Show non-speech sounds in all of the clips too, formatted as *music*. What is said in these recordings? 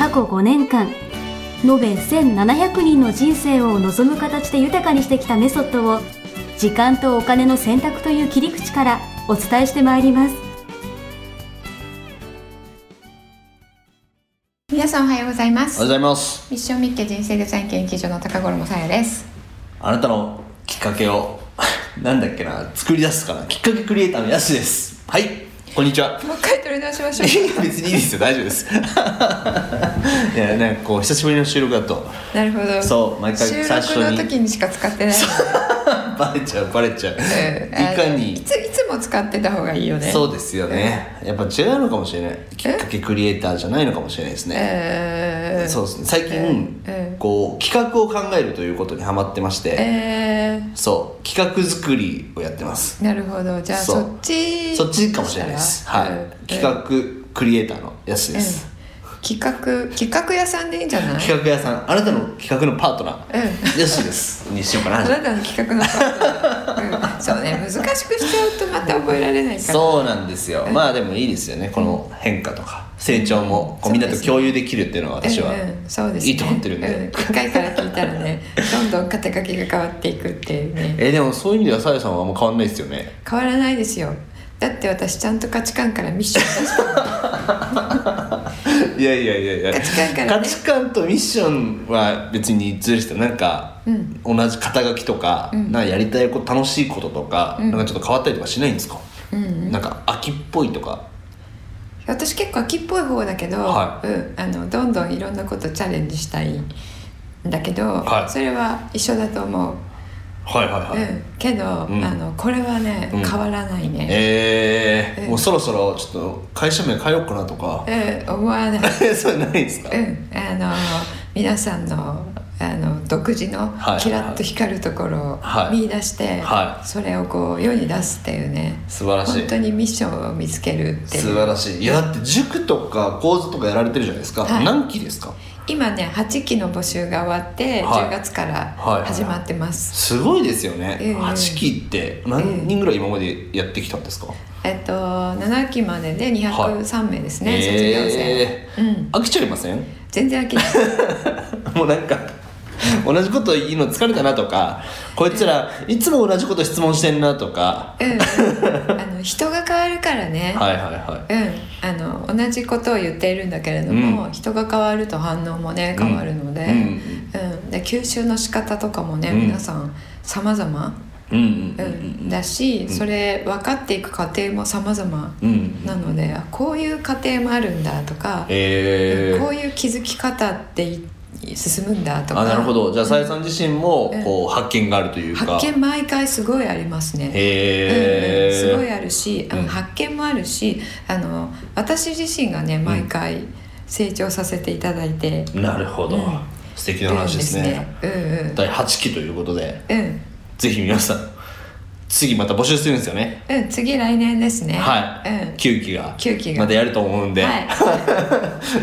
過去5年間延べ1700人の人生を望む形で豊かにしてきたメソッドを時間とお金の選択という切り口からお伝えしてまいります。皆さんおはようございます。おはようございます。ミッションミッケ人生デザイン研究所の高頃もさやです。あなたのきっかけを *laughs* なんだっけな作り出すかな。きっかけクリエイターのやすです。はいこんにちは。もう一回取り直しましょう。*laughs* 別にいいですよ。大丈夫です。*laughs* いやなんかこう久しぶりの収録だと。なるほど。そう毎回収最初に録の時にしか使ってない *laughs* バレちゃうバレちゃう、うん。いかに？いついつも使ってた方がいいよね。そうですよね、やっぱ違うのかもしれない。きっかけクリエイターじゃないのかもしれないですね、えー、そうですね。最近、うんこう企画を考えるということにハマってまして、えそう。企画作りをやってます。ー、なるほど。じゃあそっちそっちかもしれないです。はい、うん。企画クリエイターのやつです、うん企画企画屋さんでいいんじゃない？企画屋さん。あなたの企画のパートナー、うん。よしです。にしようかな。あなたの企画のパートナー。うん、そうね。難しくしちゃうとまた覚えられないから。そうなんですよ、まあでもいいですよね。この変化とか。成長もこうみんなと共有できるっていうのは私はうんうん。そうですね。いいと思ってるんで、うん、1回から聞いたらねどんどん肩書きが変わっていくっていうね。えでもそういう意味ではさやさんはあんま変わんないですよね。変わらないですよ。だって私ちゃんと価値観からミッション出したいやいやいやいや。価値観からね。価値観とミッションは別にずるしてなんか、うん。同じ肩書きとか,、うん。なんかやりたいこと楽しいこととか、うん。なんかちょっと変わったりとかしないんですか、うん。うんなんか秋っぽいとか。私結構秋っぽい方だけど、はうん、あのどんどんいろんなことチャレンジしたいんだけど、はい。それは一緒だと思う、はいはいはい、うん、けど、うん。あのこれはね、うん。変わらないね、えー。うん。もうそろそろちょっと会社名変えようかなとか。うん、思わない。*laughs* そうないですか、うん、あの皆さんのあの独自のはい。キラッと光るところをはい。見出して、はい。それをこう世に出すっていうね。素晴らしい。本当にミッションを見つけるっていう。素晴らしい。いやだって塾とか講座とかやられてるじゃないですか、はい。何期ですか？今ね8期の募集が終わって、はい。10月からはい始まってます、すごいですよね、ええ。8期って何人ぐらい今までやってきたんですか、えっと7期までで203名ですね、はい。卒業生、え。うん。飽きちゃいません？全然飽きない。*laughs* もうなんか同じこと言うの疲れたなとかこいつらいつも同じこと質問してんなとか。うん *laughs* あの人が変わるからね、はいはいはうん、あの同じことを言っているんだけれども、うん。人が変わると反応もね変わるので,、うん。うん。で吸収の仕方とかもね、うん。皆さん様々、いうんうんうん。だし、それ分かっていく過程も様々うん。うんなのであこういう過程もあるんだとか、えー。こういう気づき方ってい進むんだとか。あなるほど。じゃあさやさん自身もうん。こう発見があるというか。発見毎回すごいありますね。へえうんうんすごいあるし、あのうん。発見もあるしあの私自身がね毎回成長させていただいて。なるほど、うん。素敵な話ですね。るんですね。第8期ということで。うんうん。ぜひ皆さん次また募集するんですよね。うん、次来年ですね。はい、うん、9期が。9期が。またやると思うんで、はい。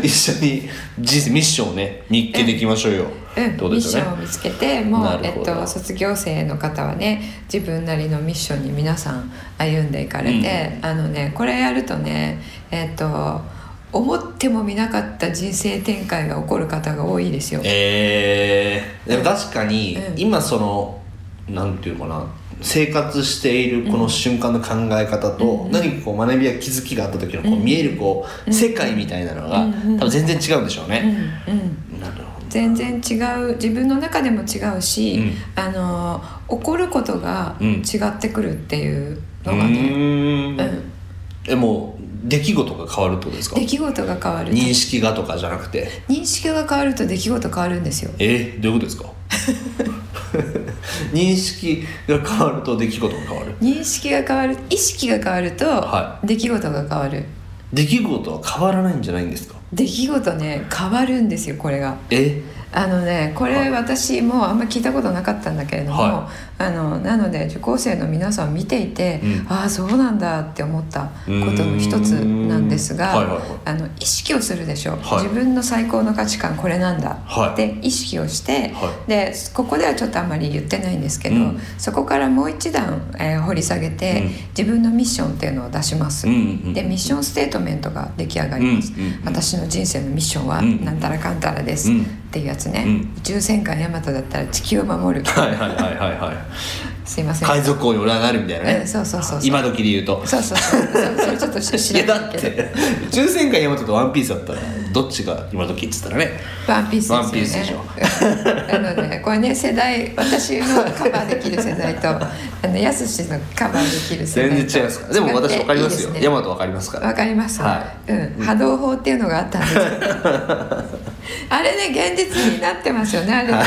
*laughs* 一緒に人生ミッションをね日記でいきましょうよ、うん、ってことミッですよね。ションを見つけてもう、えっと、卒業生の方はね自分なりのミッションに皆さん歩んでいかれて、あのねこれやるとねえっと思ってもみなかった人生展開が起こる方が多いですよ。えー、でも確かに、うん。今そのなんていうのかな生活しているこの瞬間の考え方と、うん。何かこう学びや気づきがあった時のこううん。見えるこう、うん世界みたいなのが、多分全然違うんでしょううん。ね、うん。なるほど。全然違う。自分の中でも違うし、うん。あの起こることがうん。違ってくるっていううのがね、うん。えもう出来事が変わるってことですか？出来事が変わる。認識がとかじゃなくて？認識が変わると出来事変わるんですよ。えー、どういうことですか？*laughs* 認識が変わると出来事が変わる。認識が変わる意識が変わるとは出来事が変わる、出来事は変わらないんじゃないんですか？出来事ね変わるんですよこれが。え？あのねこはい。れ私もあんま聞いたことなかったんだけれども、はあのなので受講生の皆さんを見ていて、うん。ああそうなんだって思ったことの一つなんですが、はいはいはい。あの意識をするでしょ、はい。自分の最高の価値観これなんだはい。って意識をして、はでここではちょっとあまり言ってないんですけど、うん。そこからもう一段、えー掘り下げて、うん。自分のミッションっていうのを出します、でミッションステートメントが出来上がります、私の人生のミッションはうん。なんたらかんたらです、うん。っていうやつね、うん。宇宙戦艦ヤマトだったら地球を守る。はいはいはいはいはいすいません。海賊王に俺はなるみたいなね、うんそうそうそうそう。今時で言うと。そうそうそう。そうそれちょっと知いやだっらないけど。て宇宙戦艦ヤマトとワンピースだったらどっちが今時っつったらね。ワンピースですよね。ワンピースでしょうんなのでこれね世代私のカバーできる世代と *laughs* あのやすしのカバーできる世代全と然違いますから。でも私分かりますよ。いいですね。ヤマト分かりますから。わかります、はうん、波動砲っていうのがあったんですよ *laughs* *laughs* あれね現実になってますよねあれあ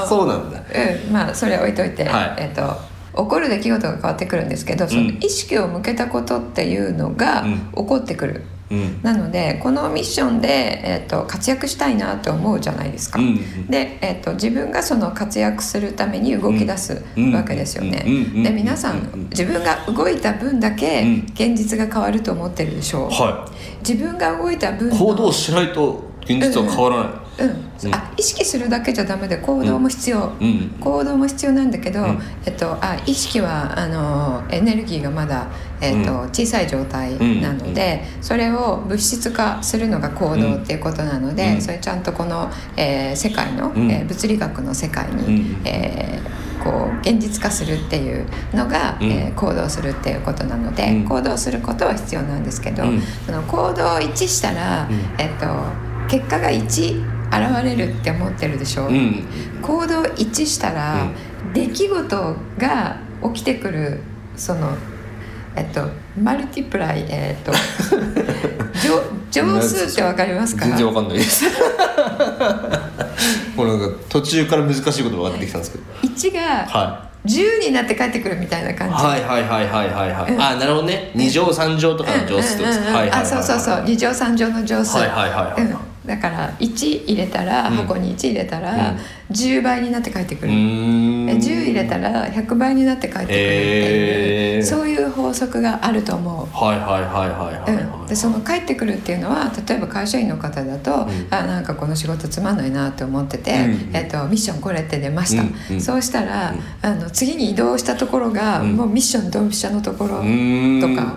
の *laughs* そうなんだ。うん、まあそれ置いといて、はい。えっと起こる出来事が変わってくるんですけどその意識を向けたことっていうのがうん。起こってくる、うん。なのでこのミッションで、えっと活躍したいなと思うじゃないですか、うんうんで、えっと自分がその活躍するために動き出すうん。わけですよね、うんうんで皆さうんん。自分が動いた分だけうん現実が変わると思ってるでしょう、は自分が動いた分いの行動しないと現実は変わらない。うん。うん。あ意識するだけじゃダメで行動も必要、うん。行動も必要なんだけど、うん。えっと、あ意識はあのエネルギーがまだ、えっとうん。小さい状態なので、それを物質化するのが行動っていうことなので、うん。それちゃんとこの、えー世界の、うん。えー物理学の世界に、うん。えーこう現実化するっていうのが、うん。えー行動するっていうことなので、うん。行動することは必要なんですけど、うん。その行動一致したら、うん。えっと、結果が1現れるって思ってるでしょ、うん。行動一致したら、出来事が起きてくるそのえっとマルティプライえっと *laughs* 乗乗数ってわかりますか？全然わかんないです。*laughs* もうなんか途中から難しいこと分かってきたんですけど。1がは10になって帰ってくるみたいな感じ、はいはいはいはいはいはい、うん。あなるほどね。二乗三乗とかの乗数ってことですか、うんうんうん。はいはいはいはい。あそうそうそう。二乗三乗の乗数。はいはいはいはい。うんだから1入れたら、うん。箱に1入れたら、10倍になって帰ってくうる、ーん。え10入れたら100倍になって帰ってくるっていう、へー。そういう法則があると思う。はいはいはいはいはいでその帰ってくるっていうのは例えば会社員の方だと、ん。あなんかこの仕事つまんないなって思ってて、うん。えっとミッションこれって出ました、うん。うん。そうしたら、あの次に移動したところが、うん。もうミッションドンピシャのところ、うーん。とか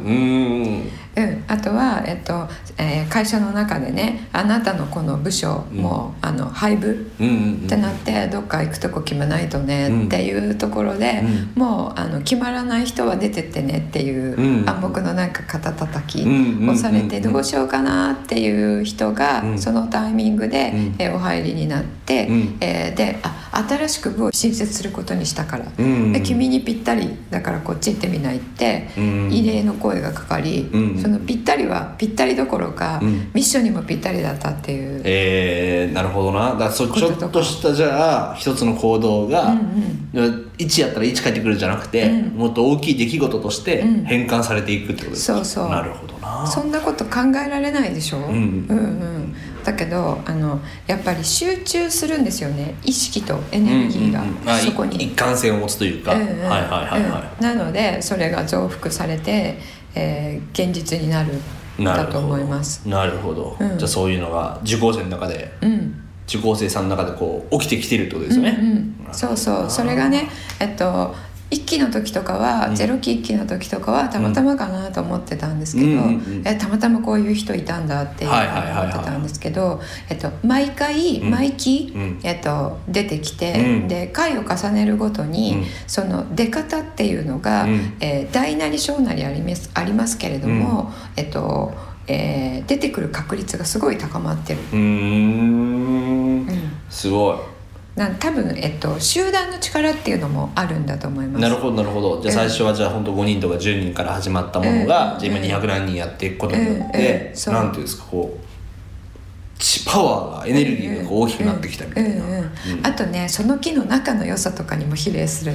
うーん。うん、あとは、えっとえー会社の中でねあなたのこの部署も、あの配部うんうんってなってどっか行くとこ決めないとねうん。っていうところで、うもうあの決まらない人は出てってねっていううん。暗黙のなんか肩たたきうんをされてうんどうしようかなっていう人がうん。そのタイミングで、うん。えーお入りになって、うん。えーであ新しく部を新設することにしたから、うん。で君にぴったりだからこっち行ってみないって、うん。異例の声がかかり、うん。そのぴったりはぴったりどころか、うん。ミッションにもぴったりだったっていう。えー、なるほどな。だそちょっとしたじゃあ一つの行動が、うん1やったら1返ってくるんじゃなくて、うん。もっと大きい出来事としてうん変換されていくってことですか、そうそう。なるほどな。そんなこと考えられないでしょ、ん。うんうんだけどあのやっぱり集中するんですよね。意識とエネルギーが。そこに。い一貫性を持つというか、うんうん。はいはいはいなのでそれが増幅されて、えー現実になる。だと思います。なるほど、うん。じゃあそういうのが受講生の中でうん。受講生さんの中でこう起きてきてるってことですよね、うんうん、そうそう。それがねえっと1期の時とかは、うん。ゼロ期1期の時とかはたまたまかなと思ってたんですけど、うん。うんうんえたまたまこういう人いたんだっていう思ってたんですけど、えっと、毎回うん。毎期、うん。えっと、出てきて、うん。で回を重ねるごとに、うん。その出方っていうのが、うん。えー大なり小なりありますありますけれども、えっとえー出てくる確率がすごい高まってる。うーん。すごいなん多分、えっと、集団の力っていうのもあるんだと思います。なるほどなるほど。じゃあうん最初はじゃあ本当5人とか10人から始まったものが、うんじゃあ今200何人やっていくことによって、う。なんていうんですかこうちパワーがエネルギーが大きくなってきたみたいな、あとねその木の仲の良さとかにも比例する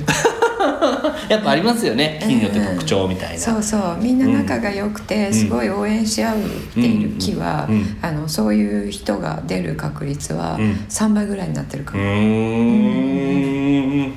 *laughs* やっぱありますよね木によって特徴みたいな、そうそう。みんな仲が良くて、ん。すごい応援し合うっている木は、うん。うん。あのそういう人が出る確率はうん。3倍ぐらいになってるかうも、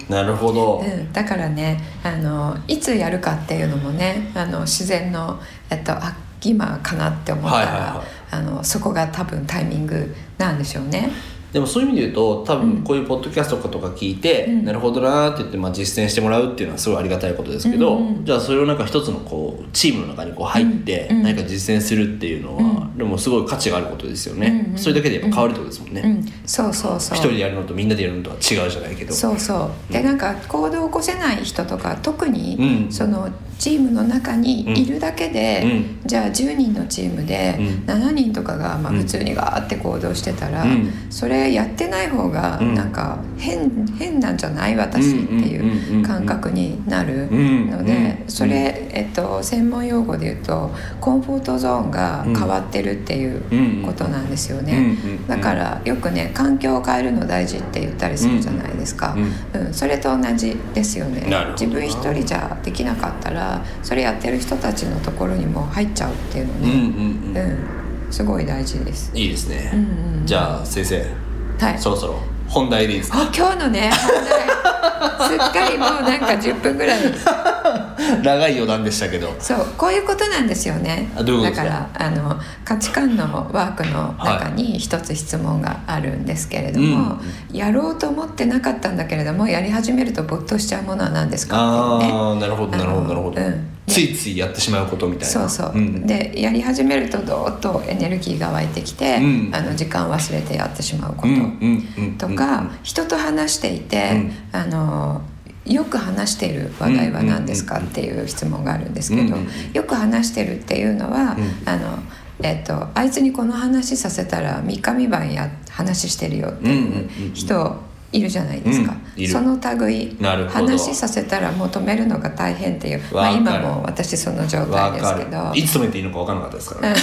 なるほど、うん、だからねあのいつやるかっていうのもねあの自然の、えっと、あ今かなって思ったら、はいはいはい。あのそこが多分タイミングなんでしょうね。でもそういう意味で言うと多分こういうポッドキャストとか聞いて、うん。なるほどなーって言って、まあ、実践してもらうっていうのはすごいありがたいことですけど、うんうんじゃあそれをなんか一つのこうチームの中にこう入ってうんうん。何か実践するっていうのは、うん。でもすごい価値があることですよね、うんうんそれだけでやっぱ変わるってことですもんね、うん、そうそうそう。一人でやるのとみんなでやるのとは違うじゃないけど。そうそう。でなんか行動を起こせない人とか特に、うん。そのチームの中にいるだけで、うん。じゃあ10人のチームでうん。7人とかがまあうん普通にガーって行動してたら、うん。それやってない方がうん。なんか変,、変なんじゃない？私っていう感覚になるので、うんそれ、えっと、専門用語で言うとコンフォートゾーンが変わってるっていうことなんですよね。だからよくね環境を変えるの大事って言ったりするじゃないですか、うんそれと同じですよね自分一人じゃできなかったらそれやってる人たちのところにも入っちゃうっていうのね、うん。うん。すごい大事です。いいですね、うんうんうん。じゃあ先生。はい。そろそろ本題でいいです。かあ今日のね本題。すっかりもうなんか10分ぐらい。*laughs* 長い余談でしたけど。そうこういうことなんですよね。だか？からあの価値観のワークの中に一つ質問があるんですけれども、やろうと思ってなかったんだけれどもやり始めると没頭しちゃうものは何ですかっていうね。ああなるほどなるほどなるほど、ついついやってしまうことみたいな。そうそう、ん。でやり始めるとどーっとエネルギーが湧いてきて、うん。あの時間忘れてやってしまうこと、とか、人と話していて、うん。あのよく話している話題は何ですかっていう質問があるんですけど、よく話してるっていうのは、うん。あのえっとあいつにこの話させたら三日三晩や話してるよっていう人いるじゃないですか、うんその類話させたら求めるのが大変っていう、まあ、今も私その状態ですけど。る。いつ止めていいのか分からなかったですから。ね、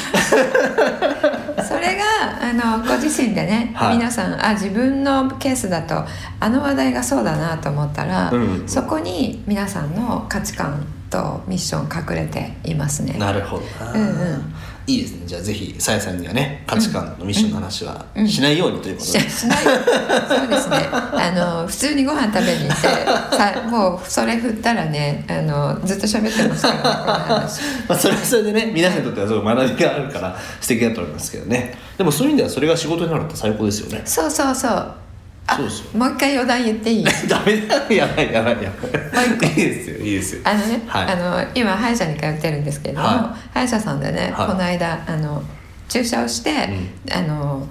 それがあのご自身でね、はい。皆さんあ自分のケースだとあの話題がそうだなと思ったら、うん。そこに皆さんの価値観とミッション隠れていますね。なるほどな、うんうんいいですね。じゃあぜひさやさんにはね価値観のミッションの話はうん。しないようにということしで、しない。そうですね。あの普通にご飯食べに行ってさもうそれ振ったらねあのずっと喋ってますからね。*laughs* まあ、それはそれでね皆さんにとってはすごい学びがあるから素敵だと思いますけどね。でもそういう意味ではそれが仕事になるって最高ですよね。そうそうそう。あそうですよもう一回余談言っていい？*laughs* ダメだ。やばいやばいやばい。いいですよいいですよ。あのね、はい。あの今歯医者に通ってるんですけれども、は歯医者さんでね、はい。この間あの注射をして、あの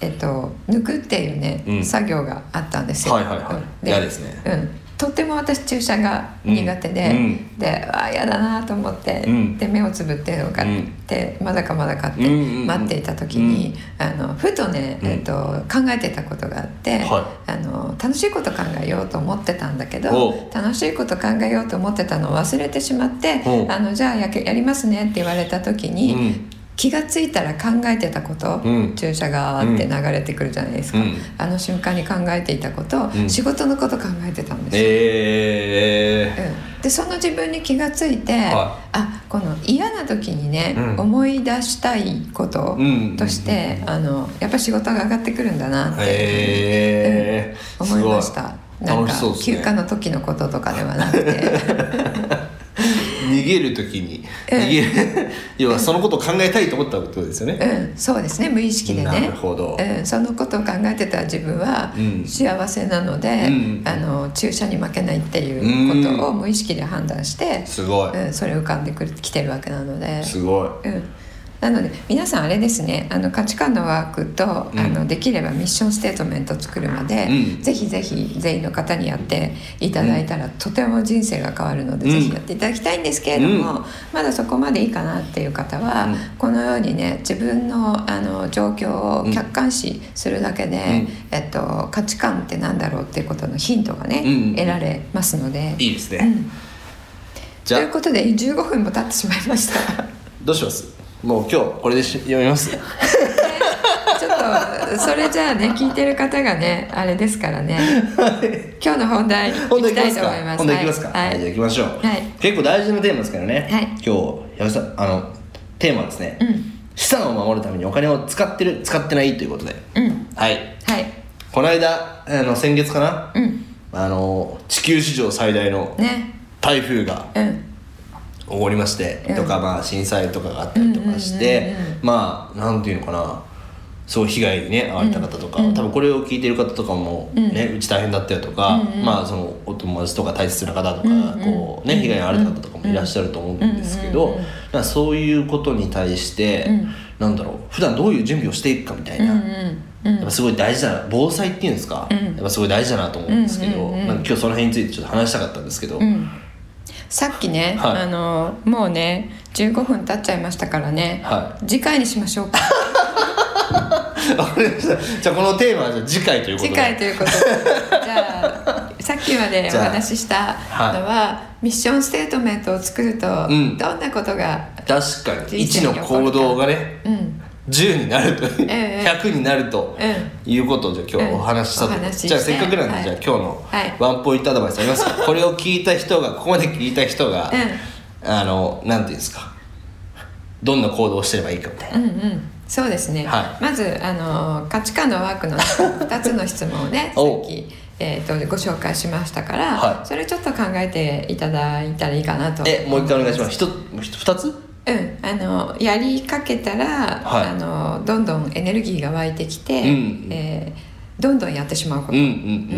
えっと抜くっていうね、うん。作業があったんですよ。はいはいはい。ですね。うん。とっても私注射が苦手で、うん。うん。でああ嫌だなと思って、うん。で目をつぶってを買って、まだかまだかってうんうんうん。待っていた時に、あのふとね、うん。えっと考えてたことがあって、はあの楽しいこと考えようと思ってたんだけおどう。楽しいこと考えようと思ってたのを忘れてしまってあのじゃあやけやりますねって言われた時に、うん気がついたら考えてたこと、うん。注射がーって流れてくるじゃないですか、うん。あの瞬間に考えていたこと、うん。仕事のこと考えてたんですよ。えうん。でその自分に気がついて、はあこの嫌な時にね、うん。思い出したいことうん。として、あのやっぱ仕事が上がってくるんだなっー、て、えー、思いました。なんかね休暇の時のこととかではなくて *laughs* 逃げる時に逃げる *laughs* 要はそのことを考えたいと思ったことですよね、うん。そうですね。無意識でね。なるほど。うん、そのことを考えてた自分はうん。幸せなので、うんあの注射に負けないっていうことを無意識で判断して、すごい。うん、それ浮かんでくるきてるわけなので。すごい。うんなので皆さんあれですねあの価値観のワークと、うん。あのできればミッションステートメントを作るまで、うん。ぜひぜひ全員の方にやっていただいたら、とても人生が変わるので、うん。ぜひやっていただきたいんですけれども、うん。まだそこまでいいかなっていう方は、うん。このようにね自分のあの状況を客観視するだけで、ん。えっと、価値観ってなんだろうっていうことのヒントがね、うん得られますので。いいですね、ということで15分も経ってしまいました。どうします？もう今日これでし読みます？*laughs* ちょっとそれじゃあね聞いてる方がねあれですからね。今日の本題いきたいと思います。本題いきますか？はい。はいじゃあ行きましょう。はい。結構大事なテーマですからね。はい。今日矢部さんあのテーマはですねうん。資産を守るためにお金を使ってる使ってないということで。うん。はい。はい。この間あの先月かな？うん。あの地球史上最大のね。台風がうん起こりまして、うん。とかまあ震災とかがあったりとかして、まあなんていうのかな。そう被害にね遭われた方とか、うん。多分これを聞いてる方とかもね、うち大変だったよとか、まあそのお友達とか大切な方とか、こうね被害に遭われた方とかもいらっしゃると思うんですけど、うそういうことに対して、うん。なんだろう普段どういう準備をしていくかみたいな。やっぱすごい大事だな防災っていうんですか、うん。やっぱすごい大事だなと思うんですけど、なんか今日その辺についてちょっと話したかったんですけど、うんさっきね、はい。あのもうね15分経っちゃいましたからね、は次回にしましょうか。*laughs* わかりました。じゃあこのテーマはじゃあ次回ということで。次回ということで。じゃあさっきまでお話ししたのは、ミッションステートメントを作ると、ん。どんなことが確かに。1人生にの行動がね。うん10になるとええ。100になるとうん。いうことをじゃあ今日お話ししたと、じゃあせっかくなんで、はい。じゃあ今日のはい。ワンポイントアドバイスありますか？*laughs* これを聞いた人がここまで聞いた人が、うあのなんていうんですか？どんな行動をしてればいいかみたいな、うんうん。そうですね、はい。まずあの価値観のワークの *laughs* 2つの質問をねさおっき、えー、とご紹介しましたから、はい。それちょっと考えていただいたらいいかなとえもう一回お願いします。ひと2つ？うん、あのやりかけたら、はいあのどんどんエネルギーが湧いてきて、うんえーどんどんやってしまうこと、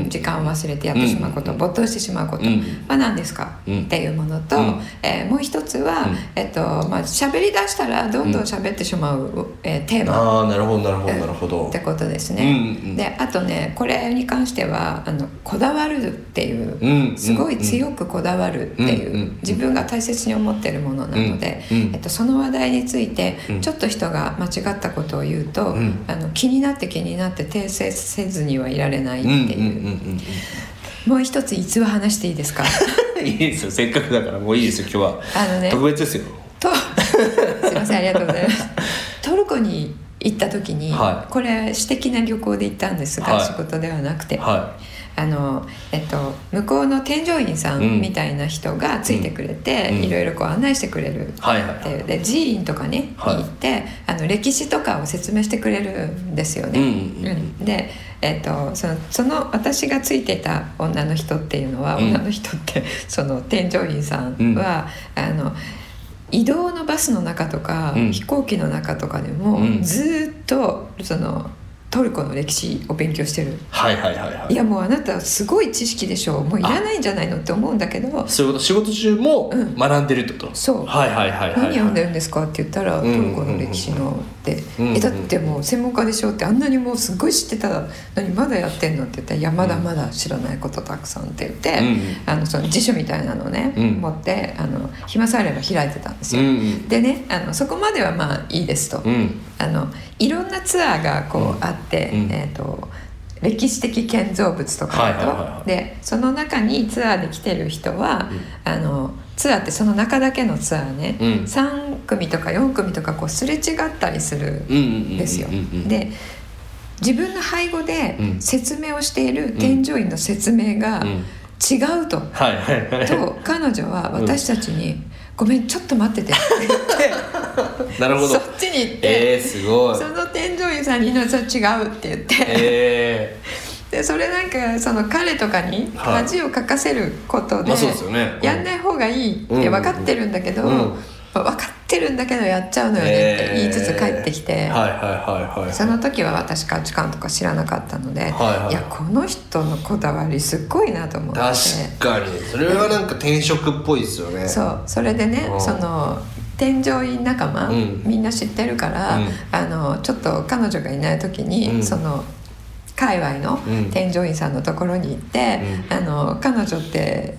時間を忘れてやってしまうこと、うん没頭してしまうこと。うん。は何ですか、うん。っていうものと、うん。えーもう一つは、うん。えっとまあ喋り出したらどんどん喋ってしまう、えーテーマ。ああなるほどなるほどなるほど。ってことですね、であとねこれに関してはあのこだわるっていう、うんすごい強くこだわるっていう、自分が大切に思ってるものなので、えっと、その話題についてうん。ちょっと人が間違ったことを言うと、うん。あの気になって気になって訂正せずにはいられないっていう、もう一つ逸話話していいですか？う *laughs* んいいですよ。せっかくだからもういいですよ今日は。あのね。特別ですよ。と *laughs* すいませんありがとうございます。*laughs* トルコに行った時に、はい。これ私的な旅行で行ったんですが、はい。仕事ではなくて、はあのえっと、向こうの添乗員さうん。んみたいな人がついてくれて、うん。いろいろこう案内してくれるってはいうで寺院とかね、行ってあの歴史とかを説明してくれるんですよね。うん。で、えっと、そのその私がついてた女の人っていうのは、うん。女の人って *laughs* その添乗員さんは、あの移動のバスの中とか、うん。飛行機の中とかでも、うん。ずーっとそのトルコの歴史を勉強してる。はいはいはいはい。いやもうあなたすごい知識でしょう。もういらないんじゃないのって思うんだけど。そういうこと仕事中もうん。学んでるってこと、そう。はいはいはいはい何読んでるんですかって言ったら、うんトルコの歴史のって、うんえだってもう専門家でしょってあんなにもうすっごい知ってたの。にまだやってんのって言ったら「いやまだまだ知らないことたくさん」って言って、うん。あのその辞書みたいなのをね、うん。持ってあの暇さえあれば開いてたんですよ。うんうん。でねあのそこまではまあいいですと。うんあのいろんなツアーがこう、うんあって、うん。えー、と歴史的建造物とかだと、はいはいはいはい。でその中にツアーで来てる人は、あのツアーってその中だけのツアーね、うん。3組とか4組とかこうすれ違ったりするうんうんうんんですよ。うんうん。で自分の背後でうん。説明をしている添乗員の説明がうん。違うと。はいはいはい。と彼女は私たちに「ごめんちょっと待ってて」って言って。なるほど。そっちに行って。えー、すごい。その添乗員さんに「のそれ違う」って言って、えでそれなんかその彼とかにはい。恥をかかせることで、まあそうですよね。うん。やんない方がいいってうん分かってるんだけど、うん。分かってるんだけどやっちゃうのよねって言いつつ帰ってきて、その時は私価値観とか知らなかったので、はいはい。やこの人のこだわりすっごいなと思って。確かに。それはなんか転職っぽいですよね。そう。それでね、うん。その添乗員仲間、うん。みんな知ってるから、うん。あのちょっと彼女がいない時に、うん。その界隈のうん。添乗員さんのところに行って「あの彼女って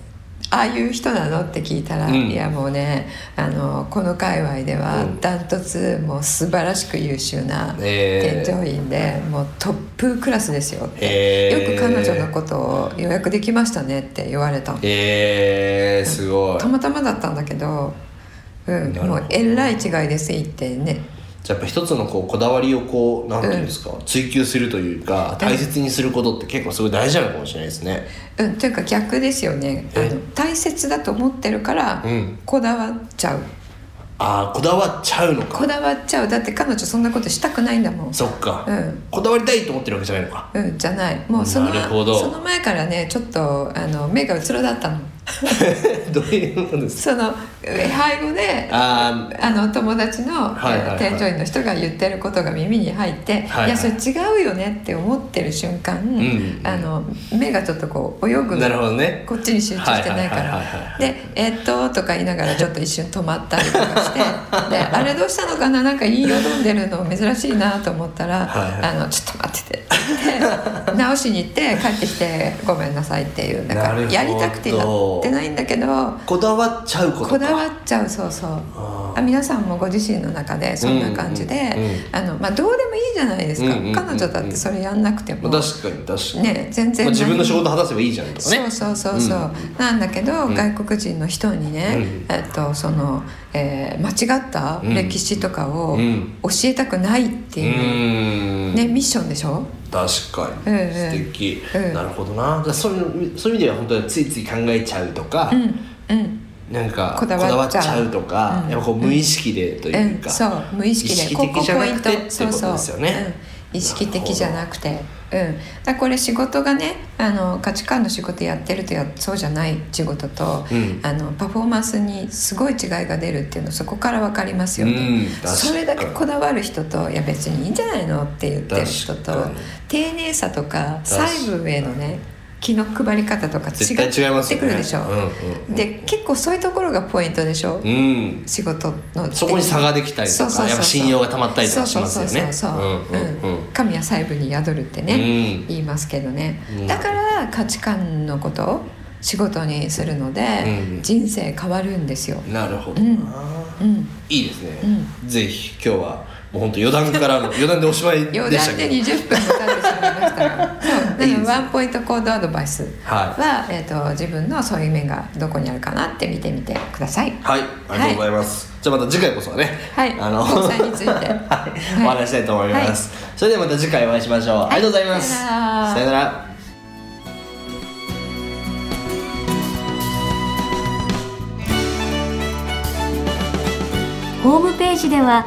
ああいう人なの?」って聞いたら「うん。いやもうねあのこの界隈ではうん。ダントツもう素晴らしく優秀な添乗員で、もうトップクラスですよ」って。へーよく彼女のことを予約できましたねって言われたの。えー、すごい。たまたまだったんだけど、うん、もうえらい違いですいってねじゃあやっぱ一つのこうこだわりをこうなんていうんですか、追求するというか大切にすることって結構すごい大事なのかもしれないですね。うん、というか逆ですよね。あえの大切だと思ってるから、うん。こだわっちゃう。ああこだわっちゃうのか。こだわっちゃう。だって彼女そんなことしたくないんだもん。そっか、うん。こだわりたいと思ってるわけじゃないのか。うん、じゃない。もうそのその前からねちょっとあの目がうつろだったのどういうことですか？そのえ背後でああの友達の、はいはいはい。添乗員の人が言ってることが耳に入って、いはいはい。やそれ違うよねって思ってる瞬間、ん。あの目がちょっとこう泳ぐあなるほどね。こっちに集中してないから。で「えっと」とか言いながらちょっと一瞬止まったりとかして *laughs* で「あれどうしたのかな？なんかいいよ飲んでるの？珍しいな」と思ったら「はいはい。あのちょっと待ってて」って言って直しに行って帰ってきて「ごめんなさい」っていうだからやりたくてやってないんだけどこだわっちゃうことか。こだわっちゃうそうそう。ああ皆さんもご自身の中でそんな感じで、うんうんうんあのまあ、どうでもいいじゃないですか、うんうんうんうん。彼女だってそれやんなくても、まあ確かに確かに、ね全然まあ、自分の仕事果たせばいいじゃんとかね。そうそうそうそう、なんだけど、ん。外国人の人にね、うん。えっとその、えー間違った歴史とかをうん。教えたくないってういう、ーん。ね、ミッションでしょ？確かに、うんうん。素敵、うん。なるほどな。そういうそういう意味では本当についつい考えちゃうとか、うんうん。なんかこだわっちゃう。とか、うん。やっぱこう無意識でというか、うん、そう。無意識で。意識的じゃなくてってそうことそうですよねうん、意識的じゃなくてうん、だこれ仕事がねあの価値観の仕事やってるとやそうじゃない仕事と、うん。あのパフォーマンスにすごい違いが出るっていうのそこから分かりますよね、うんそれだけこだわる人といや別にいいんじゃないのって言ってる人と丁寧さとか細部へのね気の配り方とか違ってくるでしょ、うんうんうんで結構そういうところがポイントでしょ、うん。仕事の。そこに差ができたりとかやっぱ信用が溜まったりとかしますよね。神は細部に宿るってね、うん。言いますけどね、うん。だから価値観のことを仕事にするので、うん。人生変わるんですよ、なるほど。な、うん、いいですね、ぜひ今日はもう本当余談からの余談でおしまいで余談でしたけど。20分も経ってしまいましたが。*laughs* そうワンポイントコードアドバイスはは、えー、と自分のそういう面がどこにあるかなって見てみてください。はいありがとうございます、じゃあまた次回こそはね。はい。あの交際について。*laughs* はい、お話ししたいと思います、それではまた次回お会いしましょう、ありがとうございます。さよなら。ホームページでは